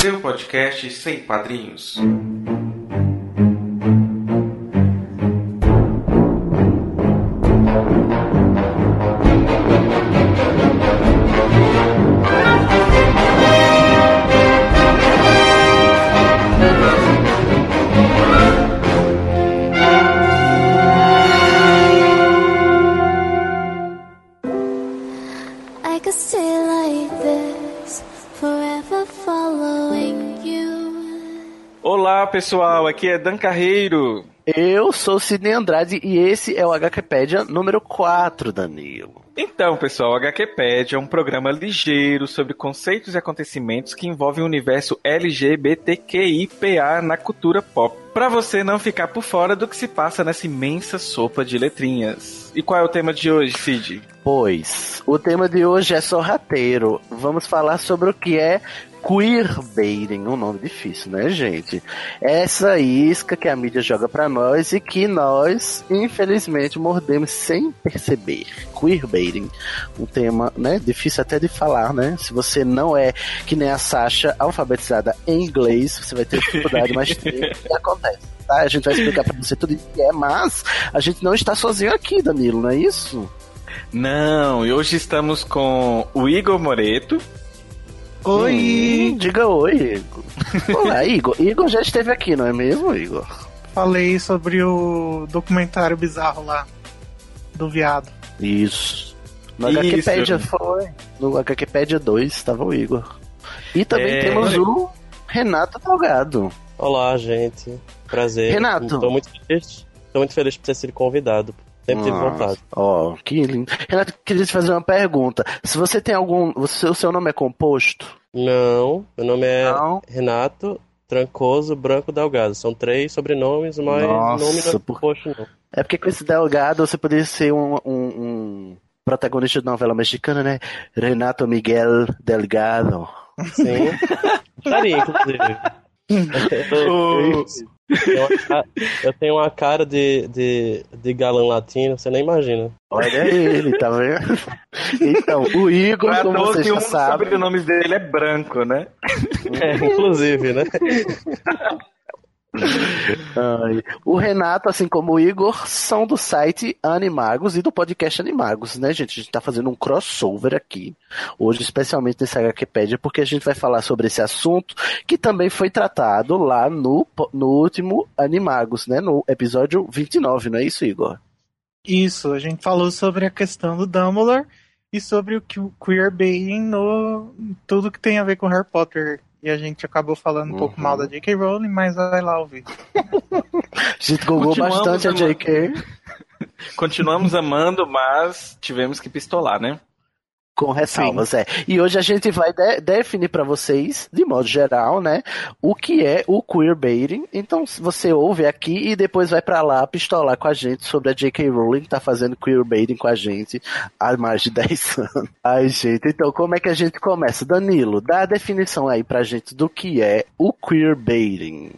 Seu podcast sem padrinhos. Aqui é Dan Carreiro. Eu sou Sidney Andrade e esse é o HQpedia número 4, Danilo. Então, pessoal, o HQPad é um programa ligeiro sobre conceitos e acontecimentos que envolvem o universo LGBTQIPA na cultura pop. Pra você não ficar por fora do que se passa nessa imensa sopa de letrinhas. E qual é o tema de hoje, Cid? Pois, o tema de hoje é sorrateiro. Vamos falar sobre o que é queerbaiting, um nome difícil, né, gente? Essa isca que a mídia joga pra nós e que nós, infelizmente, mordemos sem perceber. Queerbaiting, um tema, né, difícil até de falar, né? Se você não é que nem a Sasha, alfabetizada em inglês, você vai ter dificuldade, mas tem, acontece. Tá? A gente vai explicar pra você tudo isso que é, mas a gente não está sozinho aqui, Danilo, não é isso? Não, e hoje estamos com o Igor Moreto. Oi! Hum, diga oi, Igor. Olá, Igor. Igor já esteve aqui, não é mesmo, Igor? Falei sobre o documentário bizarro lá do viado. Isso. No Isso. HQpedia foi. No HQpedia 2 estava o Igor. E também É. temos o Renato Delgado. Olá, gente. Prazer. Renato. Estou muito feliz. Estou muito feliz por ter sido convidado. Sempre tive vontade. Ó, que lindo. Renato, queria te fazer uma pergunta. Se você tem algum. você- o seu nome é composto? Não, meu nome é Não. Renato Trancoso Branco Delgado. São três sobrenomes, mas Nossa, nome não é por- composto, não. É porque com esse Delgado você poderia ser um, um- um protagonista de novela mexicana, né? Renato Miguel Delgado. Sim. Estaria, inclusive. Eu, tenho uma ca- eu tenho uma cara de, de, de galã latino, você nem imagina. Olha ele, tá vendo? Então, o Igor, é como toa você que já um dos sabe. sobrenomes dele é branco, né? É, inclusive, né? O Renato, assim como o Igor, são do site Animagos e do podcast Animagos, né, gente? A gente tá fazendo um crossover aqui, hoje, especialmente nesse HQpedia, porque a gente vai falar sobre esse assunto que também foi tratado lá no, no último Animagos, né? No episódio 29, não é isso, Igor? Isso, a gente falou sobre a questão do Dumbledore e sobre o que o queerbaiting no tudo que tem a ver com Harry Potter. E a gente acabou falando um pouco Uhum. mal da J.K. Rowling, mas vai lá ouvir. A gente gogou Continuamos bastante a amando. JK. Continuamos amando, mas tivemos que pistolar, né? Com ressalvas, é. E hoje a gente vai de- definir pra vocês, de modo geral, né, o que é o queerbaiting. Então, você ouve aqui e depois vai pra lá pistolar com a gente sobre a J.K. Rowling que tá fazendo queerbaiting com a gente há mais de 10 anos. Ai, gente, então como é que a gente começa? Danilo, dá a definição aí pra gente do que é o queerbaiting.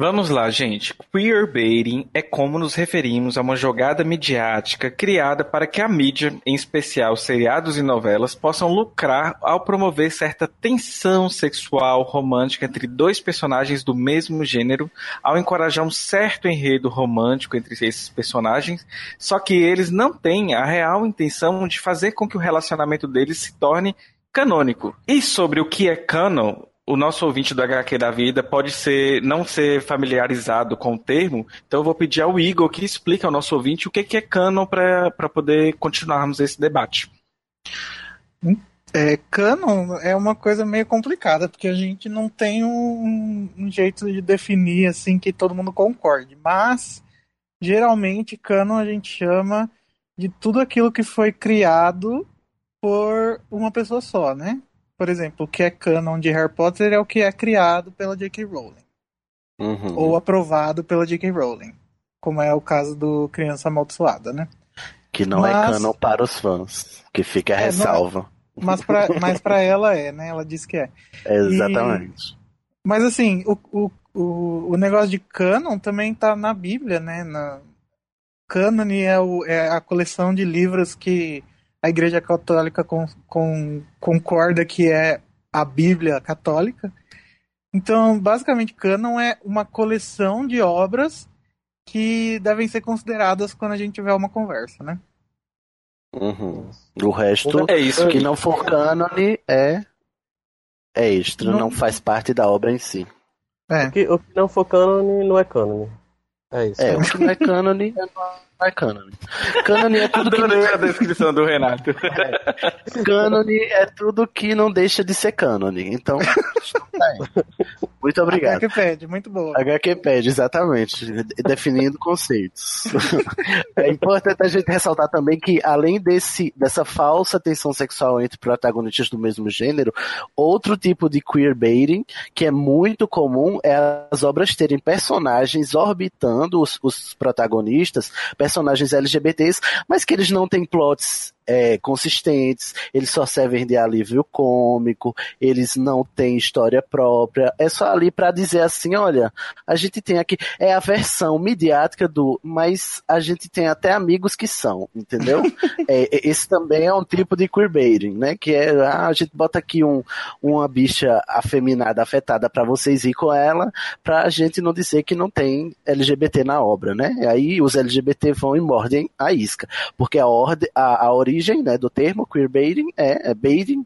Vamos lá, gente. Queerbaiting é como nos referimos a uma jogada midiática criada para que a mídia, em especial seriados e novelas, possam lucrar ao promover certa tensão sexual romântica entre dois personagens do mesmo gênero, ao encorajar um certo enredo romântico entre esses personagens, só que eles não têm a real intenção de fazer com que o relacionamento deles se torne canônico. E sobre o que é canon, o nosso ouvinte do HQ da vida pode ser não ser familiarizado com o termo, então eu vou pedir ao Igor que explique ao nosso ouvinte o que que é canon para poder continuarmos esse debate. É, canon é uma coisa meio complicada, porque a gente não tem um, um jeito de definir assim que todo mundo concorde. Mas, geralmente, canon a gente chama de tudo aquilo que foi criado por uma pessoa só, né? Por exemplo, o que é canon de Harry Potter é o que é criado pela J.K. Rowling. Uhum. Ou aprovado pela J.K. Rowling. Como é o caso do Criança Amaldiçoada, né? Que não é Mas- canon para os fãs. Que fica a É, não é. ressalva. Mas pra, mas pra ela é, né? Ela disse que é. Exatamente. Mas assim, o, o, o, o negócio de canon também tá na Bíblia, né? Na... Cânone é, o, é a coleção de livros que a Igreja Católica com, com- concorda que é a Bíblia católica. Então, basicamente, canon é uma coleção de obras que devem ser consideradas quando a gente tiver uma conversa, né? Uhum. O resto É isso. que não for cânone é é extra, Não- não faz parte da obra em si. É. O que, o que não for cânone não é cânone. É isso. É, o que não é cânone é cânone. Cânone é tudo que Adorei a descrição do Renato. cânone é tudo que não deixa de ser cânone. Então, tá aí. muito obrigado. Wikipedia, muito boa. HQPad, exatamente, definindo conceitos. é importante a gente ressaltar também que, além desse, dessa falsa tensão sexual entre protagonistas do mesmo gênero, outro tipo de queerbaiting, que é muito comum, é as obras terem personagens orbitando os, os protagonistas, personagens LGBTs, mas que eles não têm plots é, consistentes, eles só servem de alívio cômico, eles não têm história própria, é só ali pra dizer assim, olha, a gente tem aqui, é a versão midiática do, mas a gente tem até amigos que são, entendeu? É, é, esse também é um tipo de queerbaiting, né, que é, ah, a gente bota aqui um, uma bicha afeminada, afetada pra vocês ir com ela, pra gente não dizer que não tem LGBT na obra, né? E aí os LGBT vão e mordem a isca, porque a, orde, a, a origem né, do termo queerbaiting é, é baiting,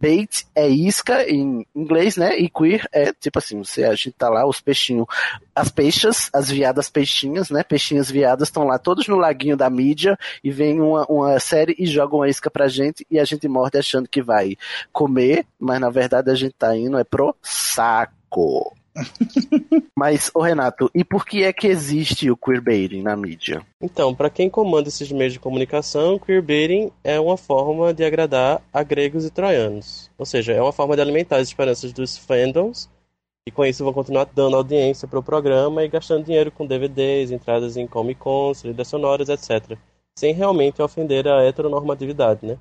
bait é isca em inglês, né? E queer é tipo assim, você, a gente tá lá, os peixinhos, as peixas, as viadas peixinhas, né? Peixinhas viadas estão lá todos no laguinho da mídia e vem uma, uma série e joga uma isca pra gente e a gente morde achando que vai comer, mas na verdade a gente tá indo é pro saco. Mas, ô Renato, e por que é que existe o queerbaiting na mídia? Então, para quem comanda esses meios de comunicação, queerbaiting é uma forma de agradar a gregos e troianos. Ou seja, é uma forma de alimentar as esperanças dos fandoms e com isso vão continuar dando audiência para o programa e gastando dinheiro com DVDs, entradas em Comic Cons, trilhas sonoras, etc. Sem realmente ofender a heteronormatividade, né?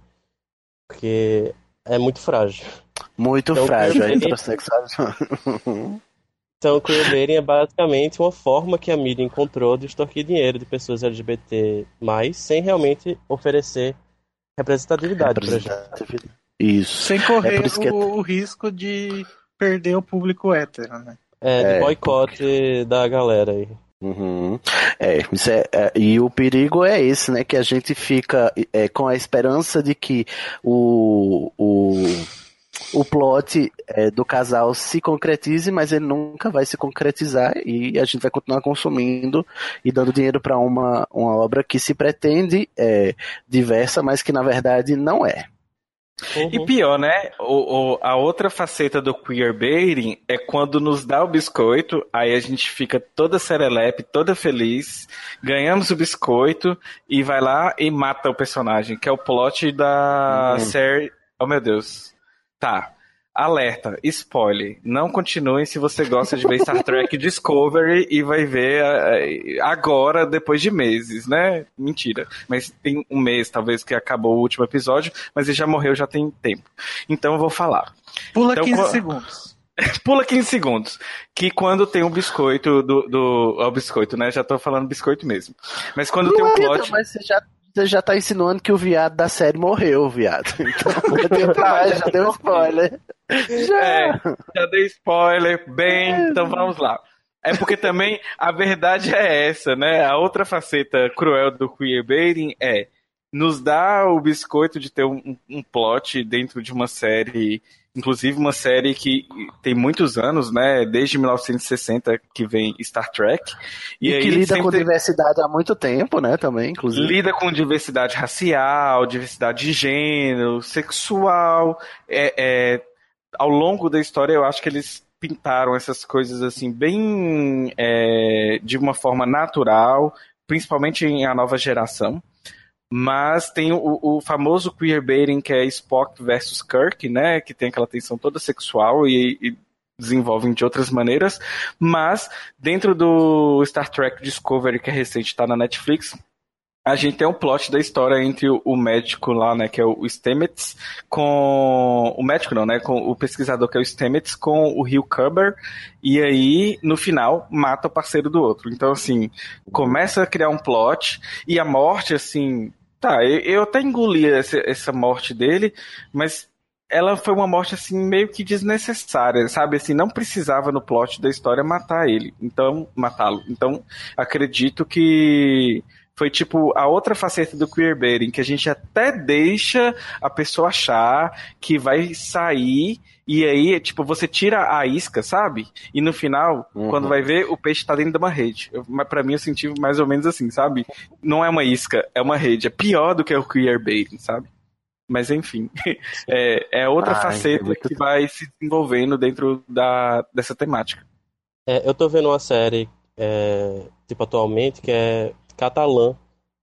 Porque é muito frágil. Muito Então, frágil, a queerbaiting- heterossexualidade. Então, queerbaiting é basicamente uma forma que a mídia encontrou de extorquir dinheiro de pessoas LGBT+, sem realmente oferecer representatividade pra gente. Isso. Sem É correr que é- o, o risco de perder o público hétero, né? É, de É. boicote da galera aí. Uhum. É, isso é, é, e o perigo é esse, né? Que a gente fica é, com a esperança de que o, o, o plot é, do casal se concretize, mas ele nunca vai se concretizar e a gente vai continuar consumindo e dando dinheiro para uma, uma obra que se pretende é, diversa, mas que na verdade não é. E Uhum. pior, né? O, o- a outra faceta do queerbaiting é quando nos dá o biscoito, aí a gente fica toda serelepe, toda feliz, ganhamos o biscoito e vai lá e mata o personagem, que é o plot da Uhum. série. Oh meu Deus. Tá. Alerta, spoiler. Não continuem se você gosta de ver Star Trek Discovery e vai ver eh, agora, depois de meses, né? Mentira. Mas tem um mês, talvez, que acabou o último episódio, mas ele já morreu já tem tempo. Então eu vou falar. Pula Então, 15 qual- segundos. Pula 15 segundos. Que quando tem um biscoito do. do ó, o biscoito, né? Já tô falando biscoito mesmo. Mas quando tem um plot. Mas você já, já tá insinuando que o viado da série morreu, viado. Então, já deu, pra- já deu spoiler. É, já spoiler, bem, então vamos lá. É porque também a verdade é essa, né? A outra faceta cruel do queerbaiting é nos dá o biscoito de ter um, um plot dentro de uma série, inclusive uma série que tem muitos anos, né? Desde 1960 que vem Star Trek. E, aí que lida com sempre- diversidade há muito tempo, né? Também, inclusive. lida com diversidade racial, diversidade de gênero, sexual. É, é, ao longo da história, eu acho que eles pintaram essas coisas assim bem é, de uma forma natural, principalmente em a nova geração. Mas tem o, o famoso queerbaiting que é Spock versus Kirk, né? Que tem aquela tensão toda sexual e, e desenvolvem de outras maneiras. Mas dentro do Star Trek Discovery, que é recente, está na Netflix, a gente tem um plot da história entre o, médico lá, né, que é o Stamets, com o médico não, né, com o pesquisador que é o Stamets, com o Rio Cubber, e aí no final mata o parceiro do outro. Então assim, começa a criar um plot e a morte assim, tá, eu, eu até engoli essa, essa morte dele, mas ela foi uma morte assim meio que desnecessária, sabe? Assim, não precisava no plot da história matar ele, então matá-lo. Então, acredito que foi tipo a outra faceta do queerbaiting, que a gente até deixa a pessoa achar que vai sair e aí, tipo, você tira a isca, sabe? E no final, uhum. quando vai ver, o peixe tá dentro de uma rede. Mas pra mim eu senti mais ou menos assim, sabe? Não é uma isca, é uma rede. É pior do que o queerbaiting, sabe? Mas enfim, é, é outra ah, faceta que vai se desenvolvendo dentro da, dessa temática. É, eu tô vendo uma série, é, tipo, atualmente, que é catalã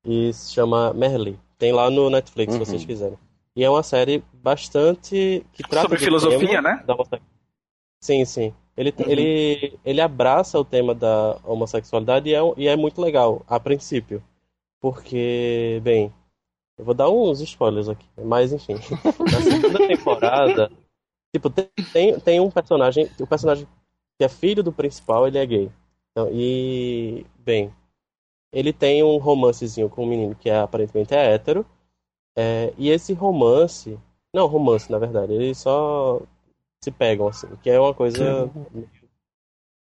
e se chama Merli. Tem lá no Netflix, uhum. se vocês quiserem. E é uma série bastante que trata sobre filosofia, né? Da sim, sim. Ele, uhum. ele, ele abraça o tema da homossexualidade e é, e é muito legal, a princípio. Porque, bem, eu vou dar uns spoilers aqui, mas enfim. Na segunda temporada, tipo, tem, tem um personagem, o personagem que é filho do principal, ele é gay. Então, e, bem, ele tem um romancezinho com um menino que é, aparentemente é hétero. É, e esse romance. Não, romance, na verdade. Eles só se pegam, assim. Que é uma coisa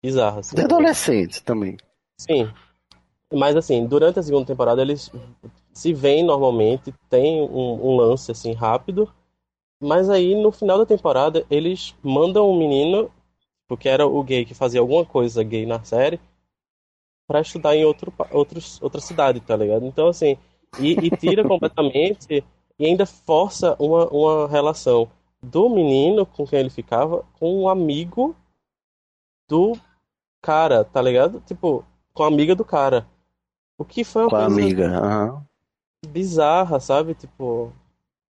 bizarra. Assim, de adolescente também. Sim. Mas, assim, durante a segunda temporada eles se veem normalmente, tem um, um lance, assim, rápido. Mas aí, no final da temporada, eles mandam um menino, porque era o gay que fazia alguma coisa gay na série, para estudar em outro, outros, outra cidade, tá ligado? Então, assim, e, e tira completamente e ainda força uma, uma relação do menino com quem ele ficava com um amigo do cara, tá ligado? Tipo, com a amiga do cara. O que foi uma com coisa amiga, uhum. bizarra, sabe? Tipo,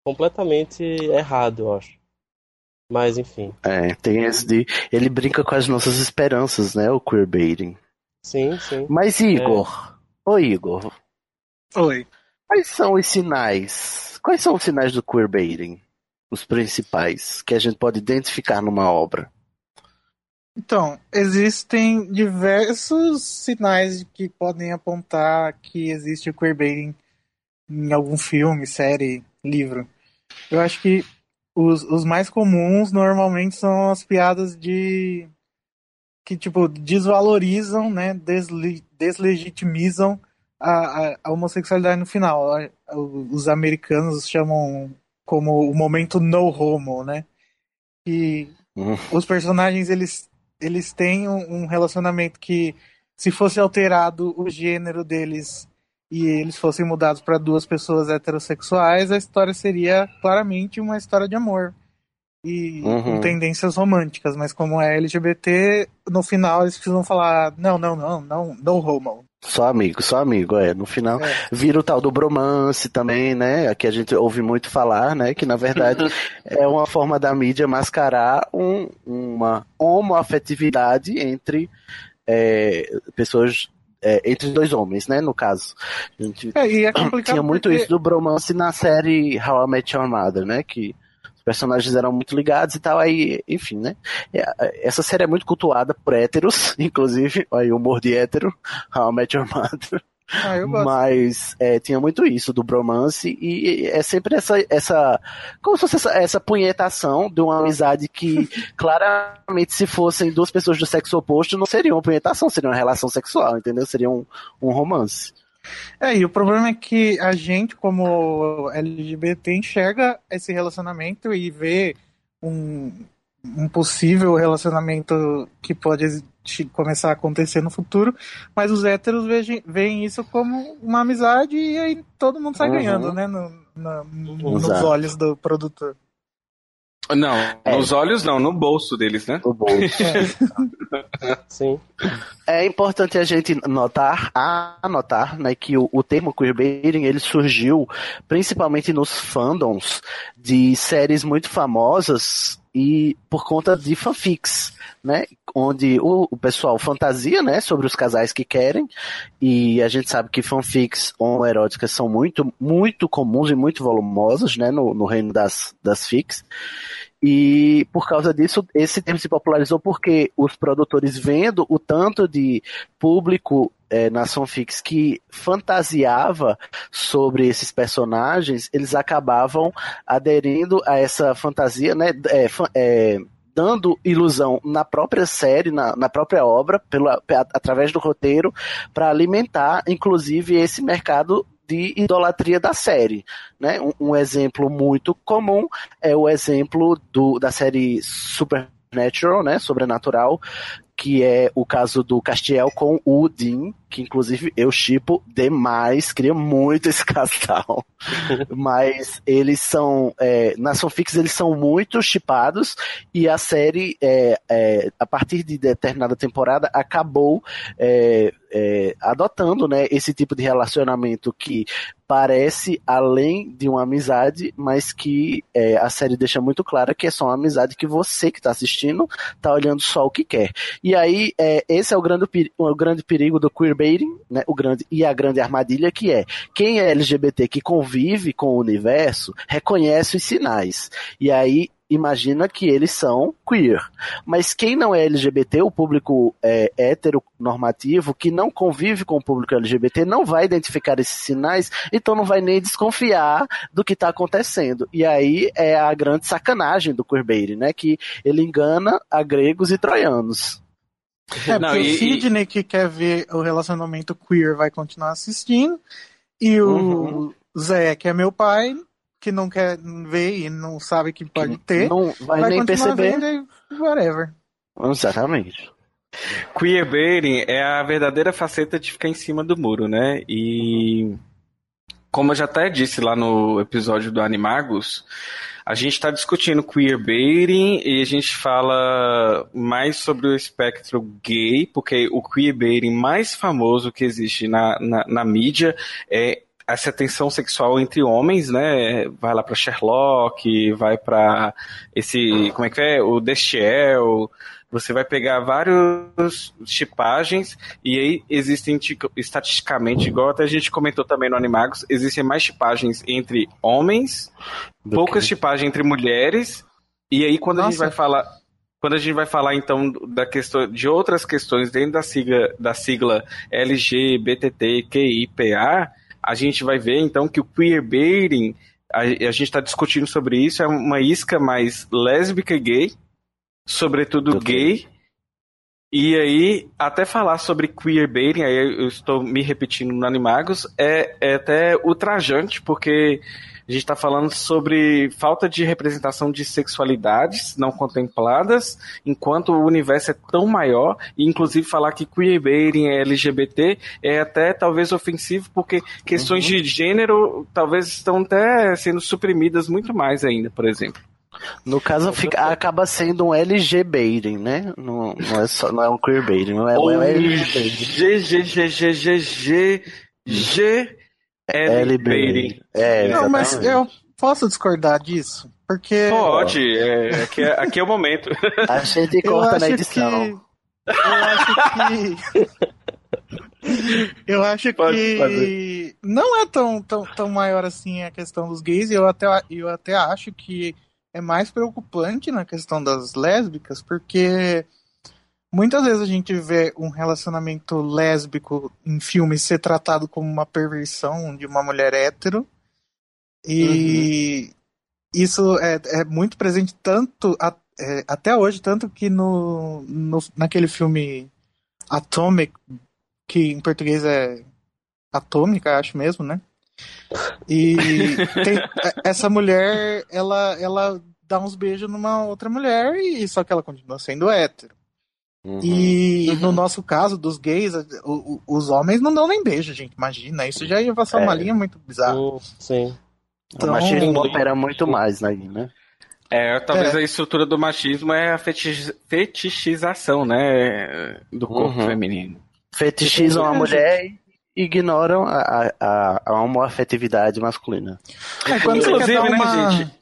completamente errado, eu acho. Mas enfim. É, tem esse de. Ele brinca com as nossas esperanças, né? O queerbaiting. Sim, sim. Mas Igor, é. oi Igor. Oi. Quais são os sinais? Quais são os sinais do queerbaiting? Os principais que a gente pode identificar numa obra? Então, existem diversos sinais que podem apontar que existe o queerbaiting em algum filme, série, livro. Eu acho que os, os mais comuns normalmente são as piadas de que tipo desvalorizam, né, desle deslegitimizam a, a, a, homossexualidade no final. Os americanos chamam como o momento no homo, né? E uhum. os personagens eles eles têm um, um relacionamento que se fosse alterado o gênero deles e eles fossem mudados para duas pessoas heterossexuais, a história seria claramente uma história de amor e uhum. com tendências românticas, mas como é LGBT, no final eles precisam falar não, não, não, não, no homo. Só amigo, só amigo, é. No final é. vira o tal do bromance também, né? Aqui a gente ouve muito falar, né? Que na verdade é uma forma da mídia mascarar um, uma homoafetividade entre é, pessoas é, entre dois homens, né? No caso. A gente é, e é complicado tinha muito porque... isso do bromance na série How I Met Your Mother, né? Que personagens eram muito ligados e tal, aí, enfim, né? É, essa série é muito cultuada por héteros, inclusive, aí o humor de hétero, How I Met Your Mother. Ah, Mas é, tinha muito isso do bromance e é sempre essa, essa como se fosse essa, essa punhetação de uma amizade que claramente se fossem duas pessoas do sexo oposto não seria uma punhetação, seria uma relação sexual, entendeu? Seria um, um romance. É, e o problema é que a gente, como LGBT, enxerga esse relacionamento e vê um, um possível relacionamento que pode começar a acontecer no futuro, mas os héteros veem isso como uma amizade e aí todo mundo sai uhum. ganhando, né? No, no, nos olhos do produtor. Não, É. nos olhos não, no bolso deles, né? O bolso. Sim. É importante a gente notar, anotar, né, que o, o termo queerbaiting ele surgiu principalmente nos fandoms de séries muito famosas e por conta de fanfics, né, onde o, o pessoal fantasia, né, sobre os casais que querem e a gente sabe que fanfics homoeróticas são muito, muito comuns e muito volumosas, né, no, no reino das, das fics. E por causa disso, esse termo se popularizou porque os produtores, vendo o tanto de público é, nas que fantasiava sobre esses personagens, eles acabavam aderindo a essa fantasia, né? é, é, dando ilusão na própria série, na, na própria obra, pela, através do roteiro, para alimentar, inclusive, esse mercado de idolatria da série. Né? Um, um exemplo muito comum é o exemplo do, da série Supernatural, né? Sobrenatural, que é o caso do Castiel com o Dean, que inclusive eu chipo demais, queria muito esse casal. Mas eles são, é, nas eles são muito chipados e a série, é, é, a partir de determinada temporada, acabou é, adotando né, esse tipo de relacionamento que parece além de uma amizade, mas que é, a série deixa muito clara que é só uma amizade que você que está assistindo tá olhando só o que quer. E aí, é, esse é o grande, o grande perigo do queerbaiting, né, o grande, e a grande armadilha que é, quem é LGBT que convive com o universo, reconhece os sinais. E aí, imagina que eles são queer. Mas quem não é LGBT, o público é, heteronormativo, que não convive com o público LGBT, não vai identificar esses sinais, então não vai nem desconfiar do que está acontecendo. E aí é a grande sacanagem do queerbaiting, né? Que ele engana a gregos e troianos. É, Não, porque e- o Sidney que quer ver o relacionamento queer vai continuar assistindo. E o Uhum. Zé, que é meu pai, que não quer ver e não sabe que pode ter, Não vai, vai nem perceber. vendo e whatever. Exatamente. Queerbaiting é a verdadeira faceta de ficar em cima do muro, né? E como eu já até disse lá no episódio do Animagos, a gente está discutindo queerbaiting e a gente fala mais sobre o espectro gay, porque o queerbaiting mais famoso que existe na, na, na mídia é essa tensão sexual entre homens, né? Vai lá para Sherlock, vai para esse, como é que é? O Destiel, você vai pegar vários chipagens e aí existem estatisticamente, igual até a gente comentou também no Animagos, existem mais chipagens entre homens, Do poucas que- chipagens entre mulheres, e aí quando a gente Nossa. vai falar quando a gente vai falar então da questão de outras questões dentro da sigla da sigla LGBTQIPA, a gente vai ver então que o queerbaiting a, a gente está discutindo sobre isso é uma isca mais lésbica e gay, sobretudo gay. E aí, até falar sobre queerbaiting, aí eu estou me repetindo no Animagos, é, é até ultrajante, porque a gente está falando sobre falta de representação de sexualidades não contempladas, enquanto o universo é tão maior, e inclusive falar que queerbaiting é LGBT é até talvez ofensivo, porque questões de gênero talvez estão até sendo suprimidas muito mais ainda, por exemplo. No caso, fica, acaba sendo um LG-baiting, né? Não, não é só, não é um queerbaiting, não é, é um LG-baiting. G, G, G, G, G, G, G, L, baiting. É, Não, mas eu posso discordar disso? Porque Pode, é, aqui, é, aqui é o momento. A gente corta na edição. que. Eu acho que. Eu acho Pode que não é tão, tão, tão maior assim a questão dos gays, e eu até, eu até acho que é mais preocupante na questão das lésbicas, porque muitas vezes a gente vê um relacionamento lésbico em filmes ser tratado como uma perversão de uma mulher hétero, e isso é, é muito presente tanto a- é, até hoje, tanto que no, no, naquele filme Atomic, que em português é Atômica, acho mesmo, né? E tem- essa mulher, ela, ela dá uns beijos numa outra mulher, e só que ela continua sendo hétero. Uhum. E no nosso caso, dos gays, o- o- os homens não dão nem beijo, gente. Imagina, isso já ia passar uma É. linha muito bizarra. Hum, sim. o machismo Então, opera muito mais aí, né? É, talvez É. a estrutura do machismo é a feti- fetichização, né? Do corpo Uhum. feminino. Fetichizam a É, mulher e ignoram a, a, a, homoafetividade masculina. É, quando você Inclusive, quer dar né, uma... gente?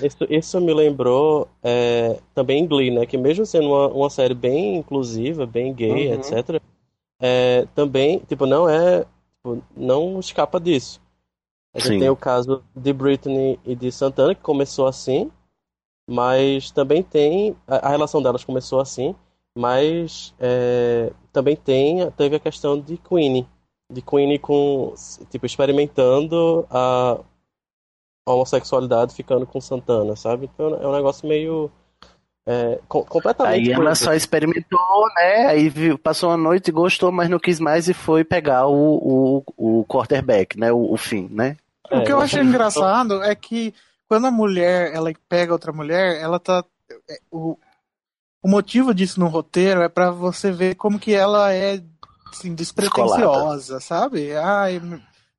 Isso, isso me lembrou é, também Glee, né? Que mesmo sendo uma, uma série bem inclusiva, bem gay, Uhum. etc., é, também, tipo, não é. tipo, não escapa disso. A gente Sim. tem o caso de Britney e de Santana, que começou assim, mas também tem. A, a relação delas começou assim, mas é, também tem, teve a questão de Queenie. De Queenie com, tipo, experimentando a homossexualidade ficando com Santana, sabe? Então é um negócio meio. é, com- completamente. Aí ela só experimentou, né? Aí viu- passou uma noite, gostou, mas não quis mais e foi pegar o, o, o quarterback, né? O, o fim, né? O que eu É, achei engraçado é que quando a mulher ela pega outra mulher, ela tá. é, O, o motivo disso no roteiro é pra você ver como que ela é assim, despretensiosa, sabe? Ai,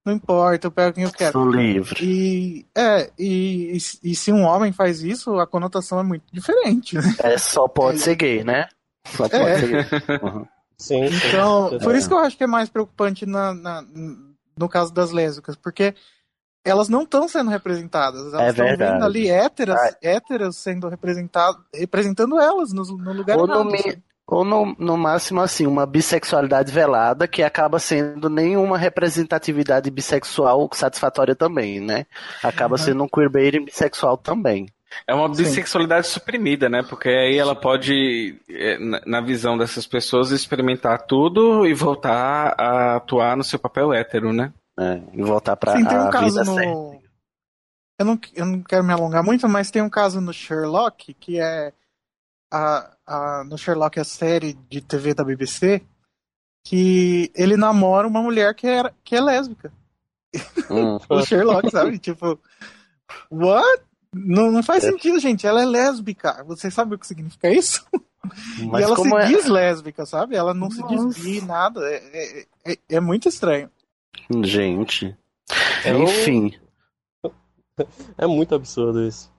não importa, eu pego quem eu quero. Sou livre. E é, e, e, e se um homem faz isso, a conotação é muito diferente, né? É, só pode ser gay, né? Só pode É. ser gay. Uhum. Sim, sim. Então, por É. isso que eu acho que é mais preocupante na, na- no caso das lésbicas, porque elas não estão sendo representadas. É Elas estão verdade. vendo ali héteras, Ah. héteras sendo representadas, representando elas no, no lugar Ou no, errado. mi- sabe? Ou no, no máximo, assim, uma bissexualidade velada que acaba sendo nenhuma representatividade bissexual satisfatória também, né? Acaba sendo um queerbaiting bissexual também. É uma Sim. bissexualidade suprimida, né? Porque aí ela pode, é, na- visão dessas pessoas, experimentar tudo e voltar a atuar no seu papel hétero, né? né? E voltar pra Sim, tem um a caso vida no. certa. Eu não, eu não quero me alongar muito, mas tem um caso no Sherlock, que é. A, a, no Sherlock, a série de TV da BBC, que ele namora uma mulher que, era, que é lésbica. Hum. O Sherlock, sabe? Tipo, what? Não, não faz É. sentido, gente. Ela é lésbica. Você sabe o que significa isso? Mas e ela como se é... diz lésbica, sabe? Ela não se Nossa. diz bi, nada. É, é, é, é muito estranho. Gente. É um- Enfim. É muito absurdo isso.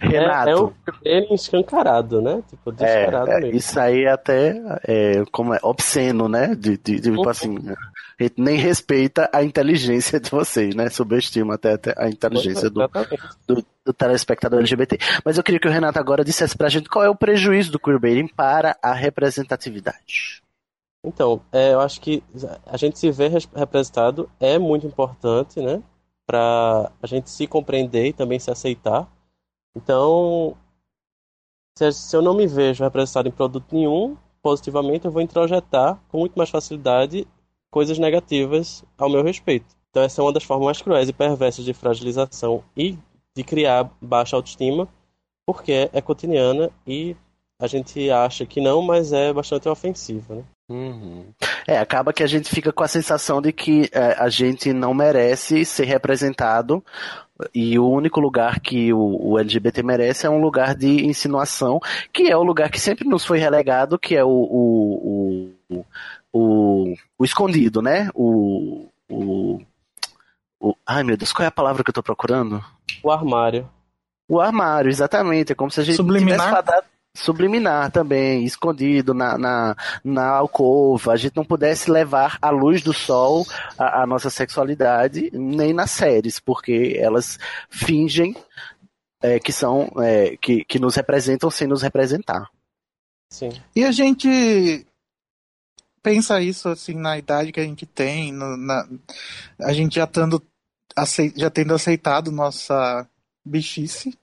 Renato. É, é o escancarado, né? Tipo, descarado É, é, mesmo. isso aí é até é, como é, obsceno, né? De, de, de, tipo assim, a gente nem respeita a inteligência de vocês, né? Subestima até, até a inteligência do, do, do telespectador LGBT. Mas eu queria que o Renato agora dissesse pra gente qual é o prejuízo do queerbaiting para a representatividade. Então, é, eu acho que a gente se ver res- representado é muito importante, né? Pra a gente se compreender e também se aceitar. Então, se, se eu não me vejo representado em produto nenhum, positivamente, eu vou introjetar com muito mais facilidade coisas negativas ao meu respeito. Então, essa é uma das formas mais cruéis e perversas de fragilização e de criar baixa autoestima, porque é cotidiana e a gente acha que não, mas é bastante ofensiva, né? É, acaba que a gente fica com a sensação de que é, a gente não merece ser representado e o único lugar que o, o LGBT merece é um lugar de insinuação, que é o lugar que sempre nos foi relegado, que é o, o, o, o, o escondido, né? O, o, o. Ai meu Deus, qual é a palavra que eu tô procurando? O armário. O armário, exatamente. É como se a gente Subliminar? tivesse fadado subliminar também, escondido na, na, na alcova, a gente não pudesse levar à luz do sol a, a nossa sexualidade, nem nas séries, porque elas fingem é, que são é, que, que nos representam sem nos representar. Sim. E a gente pensa isso assim na idade que a gente tem, no- na, a gente já tendo, acei- já tendo aceitado nossa bichice,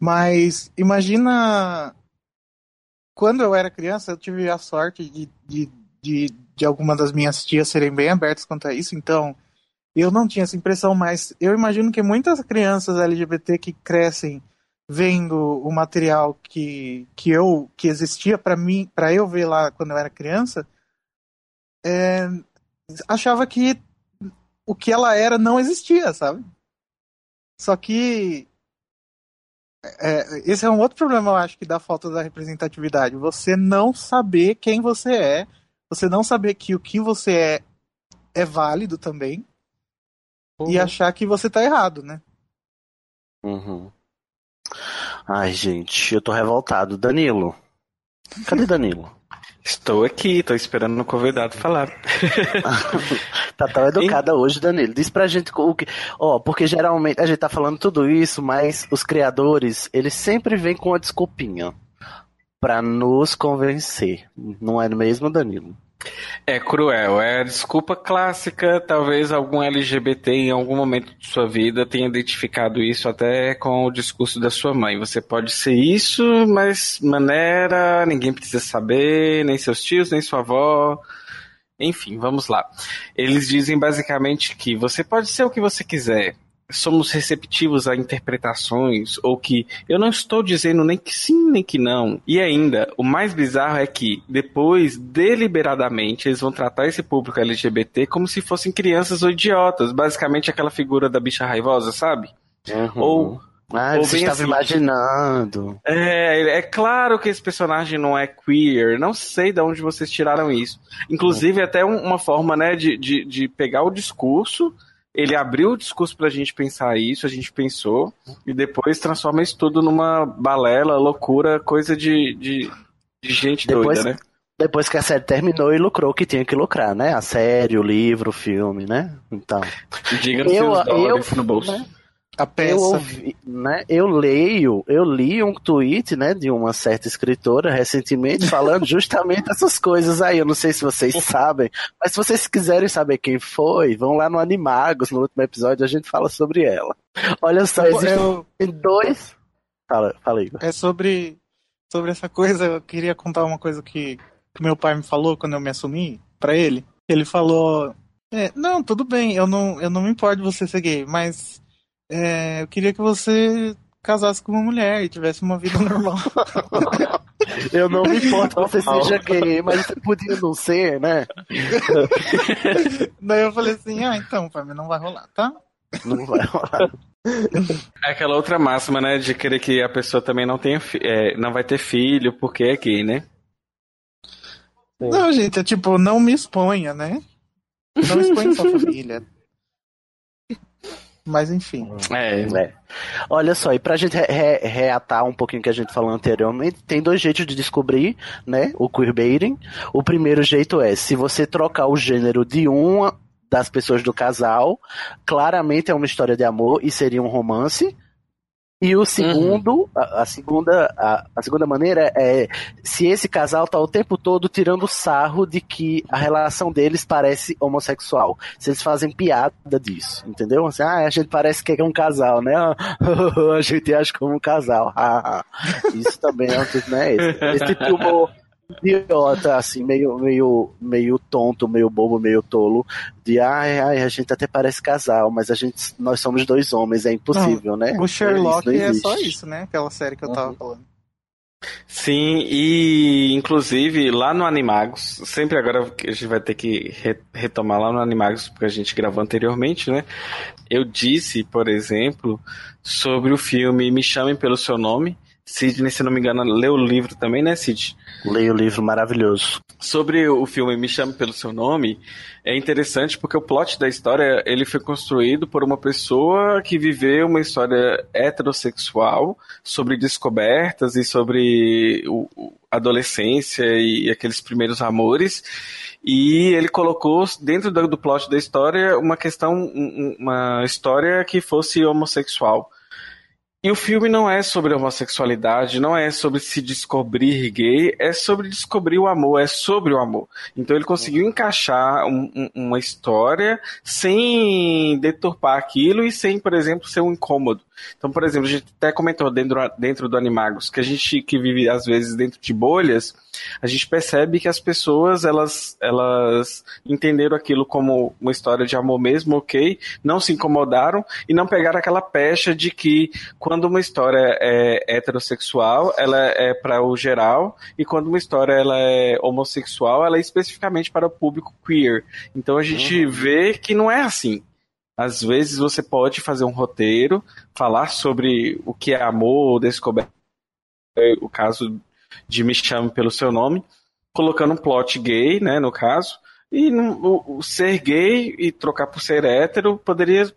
mas imagina quando eu era criança, eu tive a sorte de, de, de, de algumas das minhas tias serem bem abertas quanto a isso, então eu não tinha essa impressão, mas eu imagino que muitas crianças LGBT que crescem vendo o material que, que eu que existia para mim, para eu ver lá quando eu era criança, é, achava que o que ela era não existia, sabe? Só que é, esse é um outro problema, eu acho, que da falta da representatividade. Você não saber quem você é, você não saber que o que você é é válido também, e Uhum. achar que você tá errado, né? Uhum. Ai, gente, eu tô revoltado. Danilo. Cadê Danilo? Estou aqui, tô esperando o convidado falar. tá tão educada hoje, Danilo. Diz pra gente o que. Ó, porque geralmente a gente tá falando tudo isso, mas os criadores, eles sempre vêm com uma desculpinha pra nos convencer. Não é mesmo, Danilo? É cruel, é a desculpa clássica. Talvez algum LGBT em algum momento de sua vida tenha identificado isso até com o discurso da sua mãe. Você pode ser isso, mas maneira, ninguém precisa saber, nem seus tios, nem sua avó. Enfim, vamos lá. Eles dizem basicamente que você pode ser o que você quiser, somos receptivos a interpretações, ou que eu não estou dizendo nem que sim, nem que não. E ainda, o mais bizarro é que depois, deliberadamente, eles vão tratar esse público LGBT como se fossem crianças ou idiotas. Basicamente aquela figura da bicha raivosa, sabe? Uhum. Ou ah, Ou você estava assim. imaginando. É, é claro que esse personagem não é queer. Não sei de onde vocês tiraram isso. Inclusive, até um- uma forma, né, de, de, de pegar o discurso. Ele abriu o discurso pra gente pensar isso, a gente pensou, e depois transforma isso tudo numa balela, loucura, coisa de, de, de gente Depois- doida, né? Depois que a série terminou e lucrou o que tinha que lucrar, né? A série, o livro, o filme, né? Então. Diga-se os dólares eu- no bolso. né? A Eu peça. ouvi, né? Eu leio, eu li um tweet, né, de uma certa escritora recentemente falando justamente essas coisas aí. Eu não sei se vocês sabem, mas se vocês quiserem saber quem foi, vão lá no Animagos, no último episódio a gente fala sobre ela. Olha só, Eu- existem eu- dois. Fala, fala Igor. É sobre, sobre essa coisa, eu queria contar uma coisa que, que meu pai me falou quando eu me assumi pra ele. Ele falou: é, Não, tudo bem, eu não, eu não me importo de você ser gay, mas é, eu queria que você casasse com uma mulher e tivesse uma vida normal. Eu não me importo que você seja gay, mas você podia não ser, né? Daí eu falei assim: Ah, então, pai, mas não vai rolar, tá? Não vai rolar. É aquela outra máxima, né, de querer que a pessoa também não tenha, é, não vai ter filho porque é gay, né? Não, gente, é tipo, não me exponha, né? Não exponha sua família. Mas enfim. É, É. Olha só, e pra gente re- re- reatar um pouquinho o que a gente falou anteriormente, tem dois jeitos de descobrir, né, o queerbaiting. O primeiro jeito é, se você trocar o gênero de uma das pessoas do casal, claramente é uma história de amor e seria um romance. E o segundo, a, a segunda, a, a segunda maneira é se esse casal tá o tempo todo tirando sarro de que a relação deles parece homossexual. Se eles fazem piada disso, entendeu? Assim, ah, a gente parece que é um casal, né? a gente acha como um casal. Isso também é um tipo, né? Esse, esse tipo de humor idiota, assim, meio, meio, meio tonto, meio bobo, meio tolo, de ai, ai, a gente até parece casal, mas a gente, nós somos dois homens, é impossível, né? O Sherlock não é só isso, né? Aquela série que eu tava Uhum. falando. Sim, e inclusive lá no Animagos, sempre agora que a gente vai ter que re- retomar lá no Animagos, porque a gente gravou anteriormente, né? Eu disse, por exemplo, sobre o filme Me Chamem Pelo Seu Nome. Sidney, se não me engano, leu o livro também, né, Sid? Leia o livro maravilhoso. Sobre o filme Me Chame Pelo Seu Nome, é interessante porque o plot da história ele foi construído por uma pessoa que viveu uma história heterossexual sobre descobertas e sobre o, adolescência e aqueles primeiros amores. E ele colocou dentro do, do plot da história uma questão, um- um- uma história que fosse homossexual. E o filme não é sobre homossexualidade, não é sobre se descobrir gay, é sobre descobrir o amor, é sobre o amor. Então ele conseguiu encaixar um- um- uma história sem deturpar aquilo e sem, por exemplo, ser um incômodo. Então, por exemplo, a gente até comentou dentro, dentro do Animagos que a gente que vive às vezes dentro de bolhas, a gente percebe que as pessoas elas, elas entenderam aquilo como uma história de amor mesmo, ok, não se incomodaram e não pegaram aquela pecha de que quando uma história é heterossexual, ela é para o geral, e quando uma história ela é homossexual, ela é especificamente para o público queer. Então a gente vê que não é assim. Às vezes você pode fazer um roteiro, falar sobre o que é amor descoberta, o caso de Me Chame Pelo Seu Nome, colocando um plot gay, né, no caso, e o, o ser gay e trocar por ser hétero poderia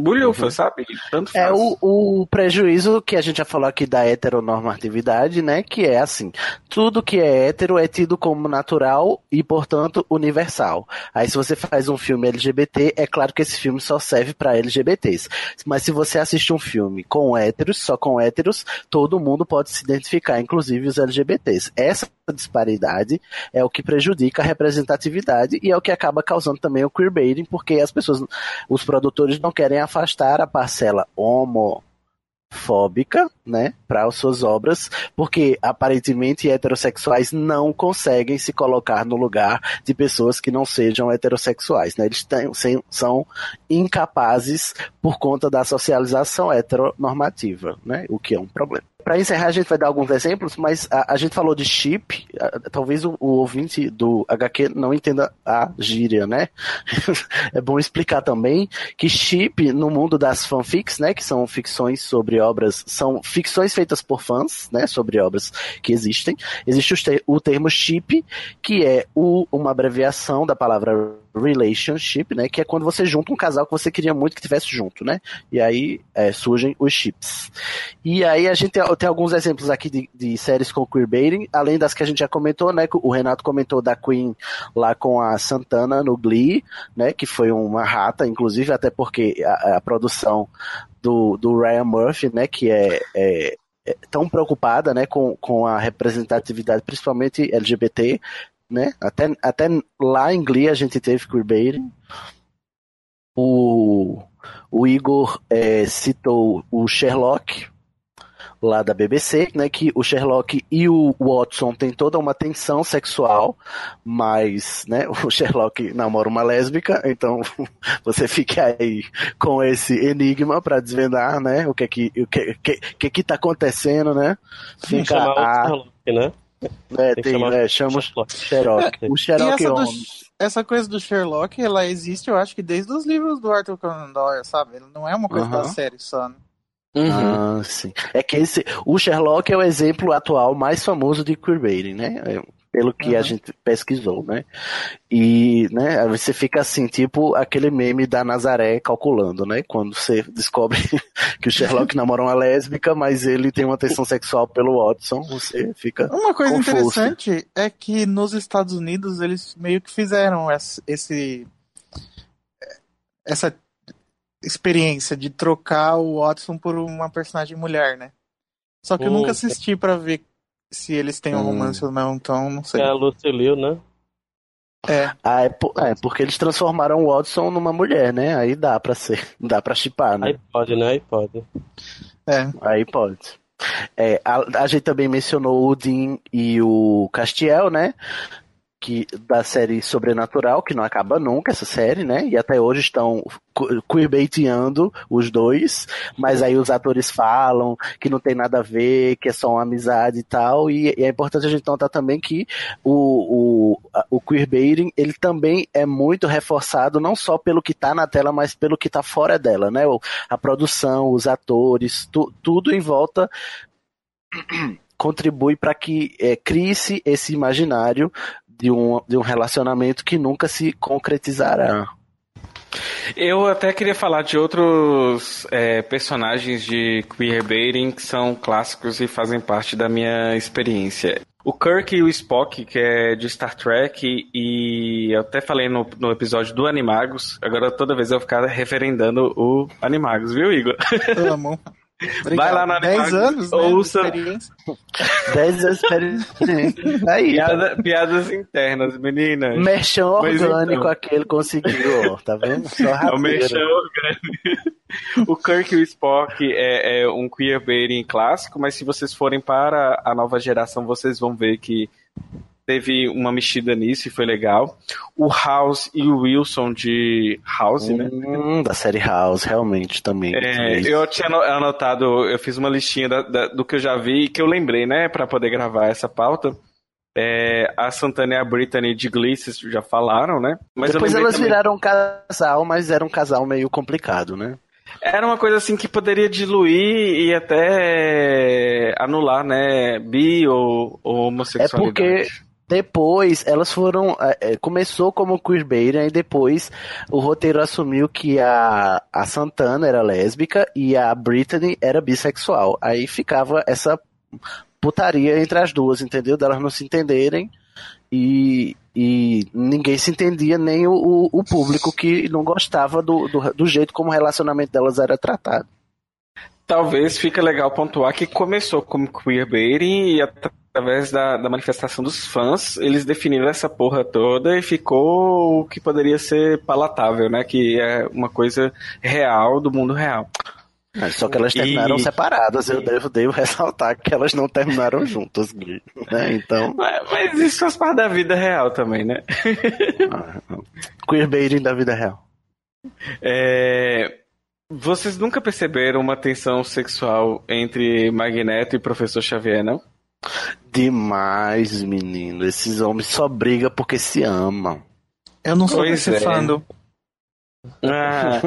bulhufa, sabe? Tanto É faz. o, o prejuízo que a gente já falou aqui da heteronormatividade, né? Que é assim: tudo que é hétero é tido como natural e, portanto, universal. Aí, se você faz um filme LGBT, é claro que esse filme só serve para LGBTs. Mas se você assiste um filme com héteros, só com héteros, todo mundo pode se identificar, inclusive os LGBTs. Essa disparidade é o que prejudica a representatividade e é o que acaba causando também o queerbaiting, porque as pessoas, os produtores não querem afastar a parcela homofóbica, né, para as suas obras, porque aparentemente heterossexuais não conseguem se colocar no lugar de pessoas que não sejam heterossexuais, né? Eles têm, são incapazes por conta da socialização heteronormativa, né? O que é um problema. Para encerrar, a gente vai dar alguns exemplos, mas a, a gente falou de chip, a- talvez o, o ouvinte do HQ não entenda a gíria, né? é bom explicar também que chip no mundo das fanfics, né, que são ficções sobre obras, são ficções feitas por fãs, né, sobre obras que existem. Existe o, te- o termo chip, que é o- uma abreviação da palavra relationship, né, que é quando você junta um casal que você queria muito que tivesse junto, né? E aí é, surgem os chips. E aí a gente tem, tem alguns exemplos aqui de, de séries com queerbaiting, além das que a gente já comentou, né? O Renato comentou da Queen lá com a Santana no Glee, né? Que foi uma rata, inclusive, até porque a, a produção do, do Ryan Murphy, né? Que é, é- é tão preocupada, né? Com, com a representatividade, principalmente LGBT, né? Até, até lá em Glee a gente teve queerbaiting. O, o Igor é, citou o Sherlock, lá da BBC, né, que o Sherlock e o Watson têm toda uma tensão sexual, mas, né, o Sherlock namora uma lésbica, então você fica aí com esse enigma para desvendar, né, o que é que o que, que, que, que tá acontecendo, né? Fica chamar o a, Sherlock, né? É, Tem tem, chamar é, o chama o Sherlock. O Sherlock essa, do- Holmes. essa coisa do Sherlock, ela existe, eu acho que desde os livros do Arthur Conan Doyle, sabe? Ele não é uma coisa da Aham. série só, né? Ah, sim. É que esse, o Sherlock é o exemplo atual mais famoso de queerbaiting, né? Pelo que a Uhum. gente pesquisou, né? E, né, aí você fica assim, tipo aquele meme da Nazaré calculando, né? Quando você descobre que o Sherlock namora uma lésbica, mas ele tem uma tensão sexual pelo Watson, você fica. Uma coisa Confuso. interessante é que nos Estados Unidos eles meio que fizeram esse, essa experiência de trocar o Watson por uma personagem mulher, né? Só que eu Hum. nunca assisti pra ver se eles têm um Hum. romance ou não, então não sei. É a Lucy Liu, né? É, Ah, é, po- é, porque eles transformaram o Watson numa mulher, né? Aí dá pra ser, dá pra chipar, né? Aí pode, né? Aí pode. é. Aí pode. É, a, a gente também mencionou o Dean e o Castiel, né? Que, da série Sobrenatural, que não acaba nunca essa série, né? E até hoje estão que- queerbaiteando os dois, mas aí os atores falam que não tem nada a ver, que é só uma amizade e tal. E, e é importante a gente notar também que o, o, o queerbaiting, ele também é muito reforçado, não só pelo que tá na tela, mas pelo que tá fora dela, né? A produção, os atores, tu- tudo em volta contribui para que é, crie-se esse imaginário de um, de um relacionamento que nunca se concretizará. Eu até queria falar de outros é, personagens de queerbaiting que são clássicos e fazem parte da minha experiência. O Kirk e o Spock, que é de Star Trek, e eu até falei no, no episódio do Animagos, agora toda vez eu vou ficar referendando o Animagos, viu, Igor? Amo. Vai lá na 10 Animagos, anos, né, de ouça. experiência. Dez anos experiência. Aí, Piada- piadas internas, meninas. Mas orgânico então. aquele conseguiu, ó, tá vendo? Só É o merchan orgânico. O Kirk e o Spock é, é um queerbaiting clássico, mas se vocês forem para a nova geração, vocês vão ver que teve uma mexida nisso e foi legal. O House e o Wilson de House, né? Hum, da série House, realmente, também. É, eu tinha ano- anotado, eu fiz uma listinha da- da- do que eu já vi e que eu lembrei, né, para poder gravar essa pauta. É, a Santana e a Brittany de Glee, vocês já falaram, né? Mas Depois elas também- viraram um casal, mas era um casal meio complicado, né? Era uma coisa assim que poderia diluir e até anular, né, bi ou, ou É homossexualidade. porque Depois, elas foram. é, é, começou como queerbaiting, e depois o roteiro assumiu que a, a Santana era lésbica e a Brittany era bissexual. Aí ficava essa putaria entre as duas, entendeu? Delas não se entenderem e, e ninguém se entendia, nem o, o, público que não gostava do, do, do jeito como o relacionamento delas era tratado. Talvez fica legal pontuar que começou como queerbaiting e através da, da manifestação dos fãs, eles definiram essa porra toda e ficou o que poderia ser palatável, né? Que é uma coisa real do mundo real. É, Só que elas terminaram E- separadas, eu devo, devo ressaltar que elas não terminaram juntas, Gui, né? Então, Mas, mas isso faz parte da vida real também, né? queerbaiting da vida real. É, Vocês nunca perceberam uma tensão sexual entre Magneto e Professor Xavier, não? Demais, menino. Esses homens só brigam porque se amam. Eu não sou desse é. fã Ah,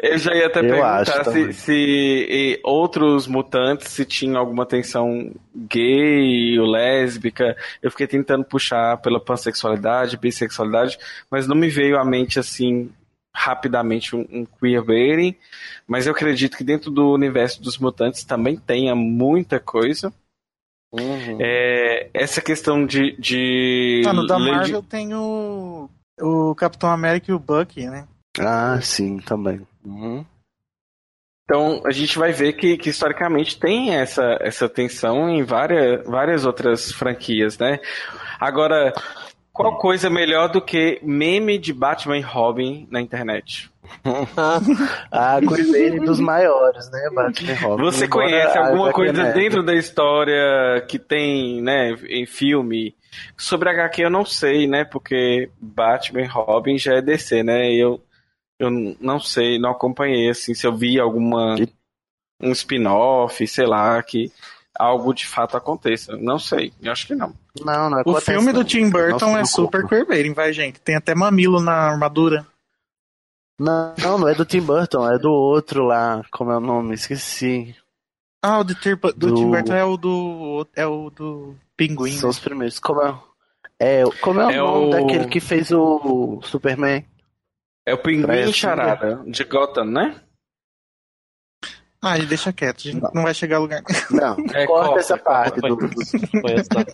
eu já ia até Eu perguntar se, se e, outros mutantes se tinham alguma tensão gay ou lésbica. Eu fiquei tentando puxar pela pansexualidade, bissexualidade, mas não me veio à mente assim rapidamente um, um queerbaiting. Mas eu acredito que dentro do universo dos mutantes também tenha muita coisa. É, essa questão de, de Ah, no da Lady- Marvel tem o, o Capitão América e o Bucky, né? Ah, sim, também. Uhum. Então, a gente vai ver que, que historicamente tem essa, essa tensão em várias, várias outras franquias, né? Agora, qual coisa melhor do que meme de Batman e Robin na internet? A queerbaiting dos maiores, né? Batman e Robin. Você Embora conhece alguma coisa Nerd- dentro da história que tem, né, em filme? Sobre HQ eu não sei, né? Porque Batman e Robin já é DC, né? Eu, eu não sei, não acompanhei, assim, se eu vi alguma um spin-off, sei lá, que algo de fato aconteça. Não sei, eu acho que não. Não, não O filme do. Tim Burton Nossa, é super queerbaiting, vai, gente. Tem até mamilo na armadura. Não, não, não é do Tim Burton, é do outro lá. Como é o nome? Esqueci. Ah, o do, Tim- do Do- Tim Burton é o do. É o do Pinguim. São os primeiros. Como é, é, como é o É nome o- daquele que fez o Superman? É o Pinguim e Charada, de Gotham, né? Ah, e deixa quieto, a gente não, vai chegar a lugar. Não, É, corta corta, essa parte do, do- Conheço nada.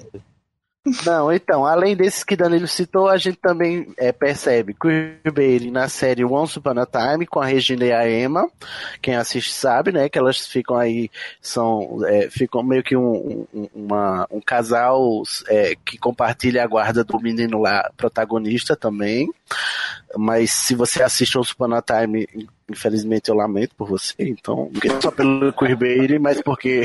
Não, então, além desses que Danilo citou, a gente também é, percebe Queerbaiting na série Once Upon a Time com a Regina e a Emma. Quem assiste sabe, né? Que elas ficam aí, são, é, ficam meio que um, um, uma- um casal é, que compartilha a guarda do menino lá, protagonista também. Mas se você assiste Once Upon a Time, infelizmente eu lamento por você, então, não só pelo Queerbaiting, mas porque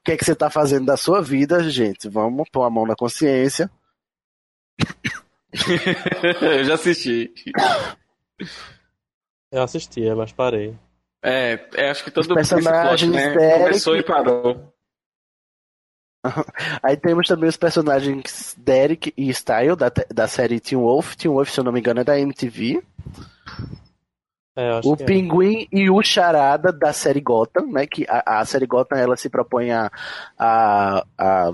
o que é que você tá fazendo da sua vida, gente? Vamos pôr a mão na consciência. eu já assisti. Eu assistia, mas parei. É, é, acho que todo Os personagens esse plot, né? Começou e parou. Aí temos também os personagens Derek e Style da, da série Teen Wolf. Teen Wolf, se eu não me engano, é da MTV. É, O é. Pinguim e o Charada da série Gotham, né? Que a, a série Gotham ela se propõe a, a, a,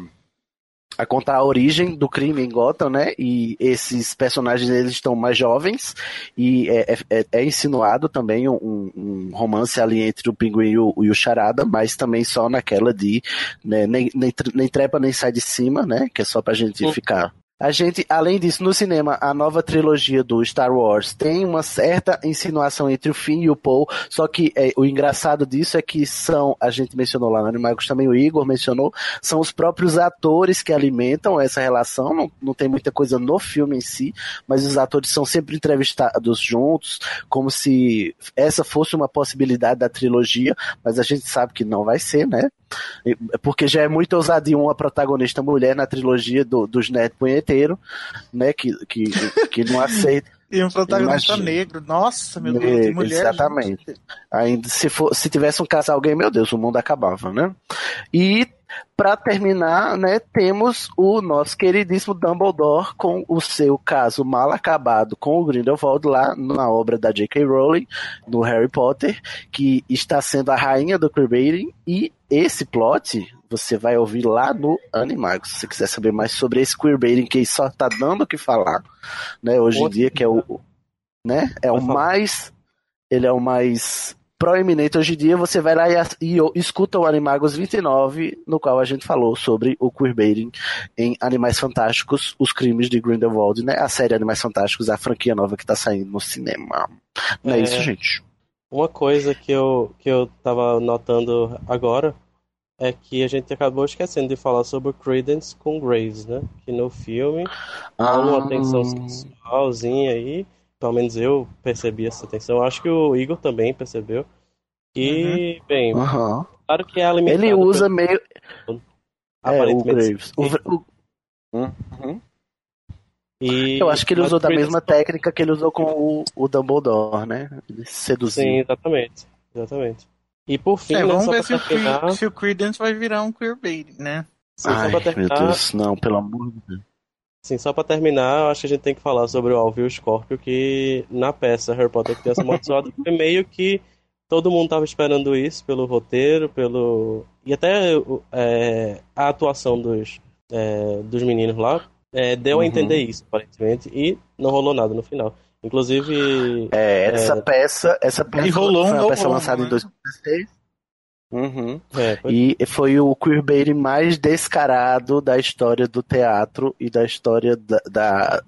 a contar a origem do crime em Gotham, né? E esses personagens eles estão mais jovens e é, é- é insinuado também um, um romance ali entre o Pinguim e o, e o Charada, mas também só naquela de né, nem, nem, nem trepa nem sai de cima, né? Que é só pra gente Hum. ficar a gente, além disso, no cinema, a nova trilogia do Star Wars tem uma certa insinuação entre o Finn e o Paul, só que é, o engraçado disso é que são, a gente mencionou lá no Animagos também, o Igor mencionou, são os próprios atores que alimentam essa relação, não, não tem muita coisa no filme em si, mas os atores são sempre entrevistados juntos, como se essa fosse uma possibilidade da trilogia, mas a gente sabe que não vai ser, né? Porque já é muito ousadia uma protagonista mulher na trilogia do, dos Neto Punheteiro, né? Que, que, que não aceita. E um protagonista Imagina. negro. Nossa, meu Deus, É, de mulher. exatamente. gente. Ainda se, for, se tivesse um casal gay, meu Deus, o mundo acabava, né? E para terminar, né, temos o nosso queridíssimo Dumbledore com o seu caso mal acabado com o Grindelwald lá na obra da J.K. Rowling, no Harry Potter, que está sendo a rainha do queerbaiting e esse plot você vai ouvir lá no Animagos. Se você quiser saber mais sobre esse queerbaiting que só tá dando o que falar, né? Hoje em dia, que é o. Né? É o mais. Ele é o mais proeminente hoje em dia, você vai lá e, e, escuta o Animagos 29, no qual a gente falou sobre o queerbaiting em Animais Fantásticos, Os Crimes de Grindelwald, né? A série Animais Fantásticos, a franquia nova que tá saindo no cinema. Não é, é isso, gente. Uma coisa que eu, que eu tava notando agora é que a gente acabou esquecendo de falar sobre o Credence com Graves, né? Que no filme há uma ah. tensão sexualzinha aí pelo menos eu percebi essa tensão. Acho que o Igor também percebeu. E, uhum. bem, uhum. claro que é alimentado. Ele usa pelo... meio. É, o Graves. O... Uhum. E... Eu acho que ele usou da mesma técnica que ele usou com o, o Dumbledore, né? Ele seduziu. Sim, exatamente. Exatamente. E por fim, é, né, vamos ver se, terminar... o, se o Credence vai virar um queerbait, né? Sim, Ai, meu Deus, não, pelo amor de Deus. Sim, só pra terminar, acho que a gente tem que falar sobre o Alvio Scorpio, que na peça Harry Potter que tem essa amaldiçoada, foi meio que todo mundo tava esperando isso pelo roteiro, pelo. E até é, a atuação dos, é, dos meninos lá é, deu uhum. a entender isso, aparentemente, e não rolou nada no final. Inclusive. É, essa é, peça. Essa peça e rolou foi uma peça lançada em 2016. Né? Uhum. É, foi... E foi o queerbaiting mais descarado da história do teatro e da história da, da,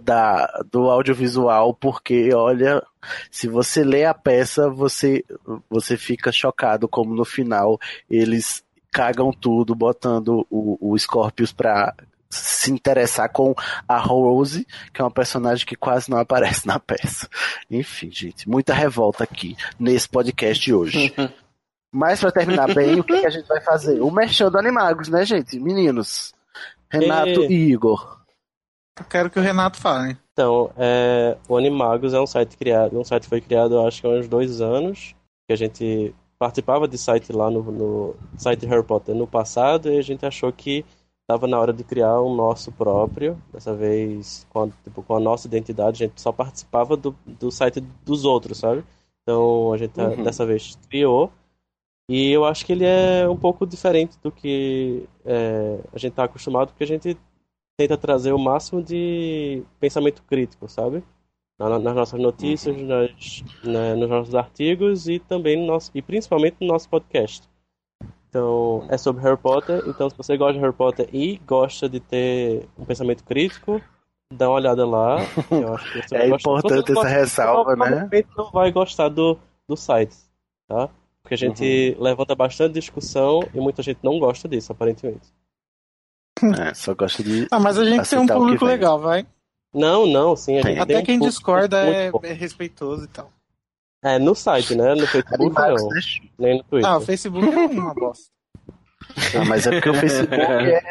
da, do audiovisual, porque, olha, se você lê a peça, você, você fica chocado como no final eles cagam tudo, botando o, o Scorpius pra se interessar com a Rose, que é uma personagem que quase não aparece na peça. Enfim, gente, muita revolta aqui nesse podcast de hoje. Mas para terminar bem, o que, que, a gente vai fazer? O merchan do Animagos, né, gente? Meninos. Renato e, e Igor. Eu quero que o Renato fale. Então, é, o Animagos é um site criado, um site que foi criado acho que há uns dois anos, que a gente participava de site lá no, no site Harry Potter no passado e a gente achou que estava na hora de criar um nosso próprio, dessa vez com a, tipo, com a nossa identidade, a gente só participava do, do site dos outros, sabe? Então a gente uhum. dessa vez criou e eu acho que ele é um pouco diferente do que é, a gente está acostumado, porque a gente tenta trazer o máximo de pensamento crítico, sabe? nas nossas notícias, uhum. nas, na, nos nossos artigos e também no nosso, e principalmente no nosso podcast. Então, é sobre Harry Potter. Então, se você gosta de Harry Potter e gosta de ter um pensamento crítico, dá uma olhada lá. é importante essa ressalva, né? não vai gostar do, do site, tá? Porque a gente uhum. levanta bastante discussão e muita gente não gosta disso, aparentemente. É, só gosta de. Ah, mas a gente tem um público legal, vai. Não, não, sim. Até quem um discorda é, é, respeitoso e tal. É, no site, né? No Facebook não. Nem no Twitter. Ah, o Facebook é uma bosta. Ah, mas é porque o Facebook é,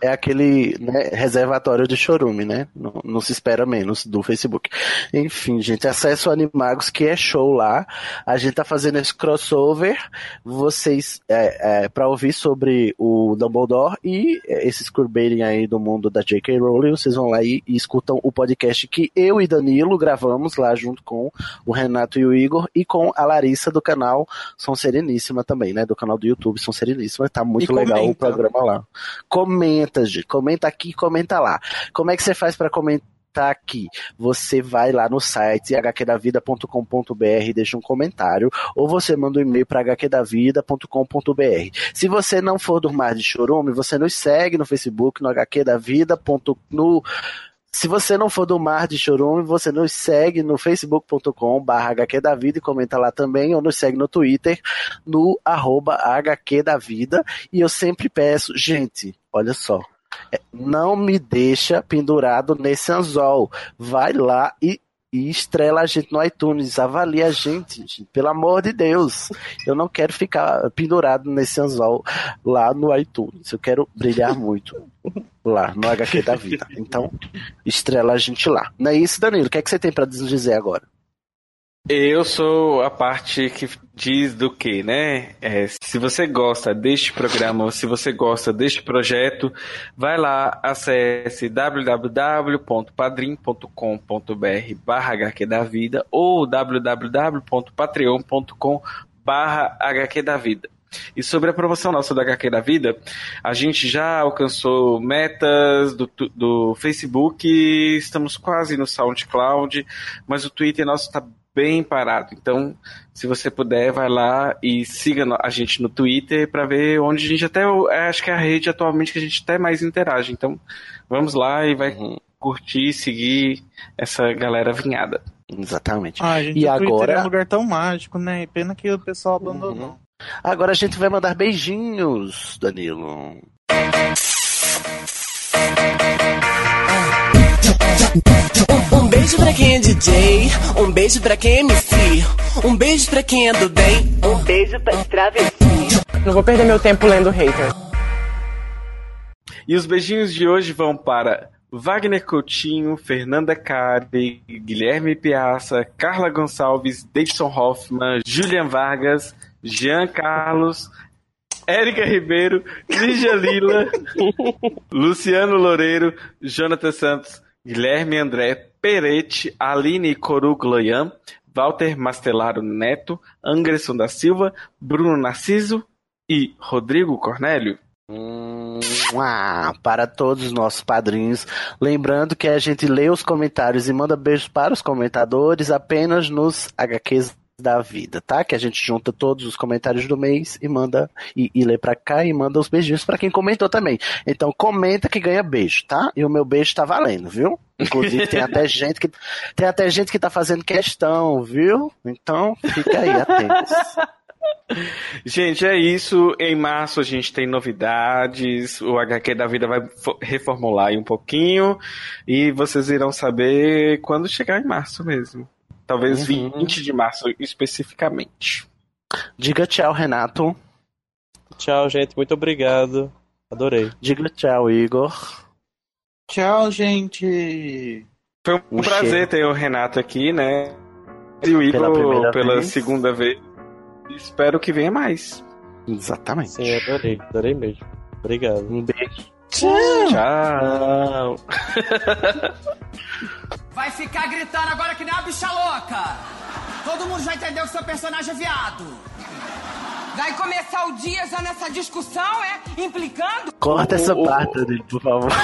é aquele né, reservatório de chorume, né? Não, não, se espera menos do Facebook. Enfim, gente, acesso Animagos, que é show lá. A gente tá fazendo esse crossover. Vocês, é, é, pra ouvir sobre o Dumbledore e esses queerbaiting aí do mundo da J.K. Rowling, vocês vão lá e, e, escutam o podcast que eu e Danilo gravamos lá junto com o Renato e o Igor e com a Larissa do canal São Sereníssima também, né? Do canal do YouTube São Sereníssima. Tá muito e legal comenta. o programa lá. Comenta comenta. Comenta aqui, comenta lá. Como é que você faz para comentar? aqui. Você vai lá no site hqdavida.com.br, deixa um comentário, ou você manda um e-mail para hqdavida.com.br. Se você não for do Mar de Chorume, você nos segue no Facebook, no hqdavida. No se você não for do Mar de Chorume, você nos segue no facebook.com e comenta lá também, ou nos segue no Twitter, no arroba. E eu sempre peço, gente, olha só, é, não me deixa pendurado nesse anzol. Vai lá e e estrela a gente no iTunes, avalia a gente, gente, pelo amor de Deus. Eu não quero ficar pendurado nesse anzol lá no iTunes. Eu quero brilhar muito lá no HQ da vida. Então, estrela a gente lá. Não é isso, Danilo? O que é que você tem para nos dizer agora? Eu sou a parte que diz do que, né? É, se você gosta deste programa, se você gosta deste projeto, vai lá, acesse www.padrim.com.br barra HQ da Vida ou www.patreon.com barra HQ da Vida. E sobre a promoção nossa do HQ da vida, a gente já alcançou metas do, do Facebook, estamos quase no SoundCloud, mas o Twitter nosso está bem parado. Então, se você puder, vai lá e siga a gente no Twitter para ver onde a gente até. é, Acho que é a rede atualmente que a gente até mais interage. Então, vamos lá e vai curtir, seguir essa galera vinhada. Exatamente. Ah, gente, E o Twitter agora- é um lugar tão mágico, né? Pena que o pessoal abandonou. Agora a gente vai mandar beijinhos, Danilo. Um beijo pra quem é DJ, um beijo pra quem é MC, um beijo pra quem é do bem, um beijo pra travesti. Não vou perder meu tempo lendo hater. E os beijinhos de hoje vão para Wagner Coutinho, Fernanda Cari, Guilherme Piaça, Carla Gonçalves, Davidson Hoffman, Julian Vargas, Jean Carlos, Érica Ribeiro, Lígia Lila, Luciano Loureiro, Jonathan Santos, Guilherme André Peretti, Aline Corugloian, Walter Mastelaro Neto, Anderson da Silva, Bruno Narciso e Rodrigo Cornélio. Ah, para todos os nossos padrinhos. Lembrando que a gente lê os comentários e manda beijos para os comentadores apenas nos HQs da vida, tá? Que a gente junta todos os comentários do mês e manda e, e lê pra cá e manda os beijinhos pra quem comentou também. Então comenta que ganha beijo, tá? E o meu beijo tá valendo, viu? Inclusive tem até gente que tem até gente que tá fazendo questão, viu? Então fica aí atentos. Gente, é isso. Em março a gente tem novidades. O HQ da vida vai fo- reformular aí um pouquinho. E vocês irão saber quando chegar em março mesmo. Talvez Uhum. 20 de março especificamente. Diga tchau, Renato. Tchau, gente. Muito obrigado. Adorei. Diga tchau, Igor. Tchau, gente. Foi um, Um prazer cheiro. ter o Renato aqui, né? E o Igor Pela pela, vez. segunda vez. Espero que venha mais. Exatamente. Sim, adorei. Adorei mesmo. Obrigado. Um beijo. Tchau. Vai ficar gritando agora que nem uma bicha louca. Todo mundo já entendeu que seu personagem é viado. Vai começar o dia já nessa discussão, é? Implicando? Corta essa parte, Danilo, por favor.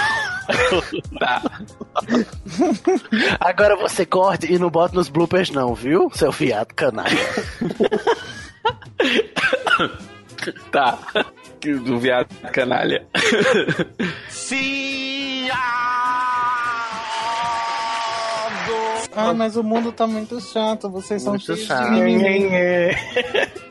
Agora você corte e não bota nos bloopers não, viu? Seu fiado canalha. Tá. Do viado canalha. Ah, mas o mundo tá muito chato. Vocês são Muito cheios chato.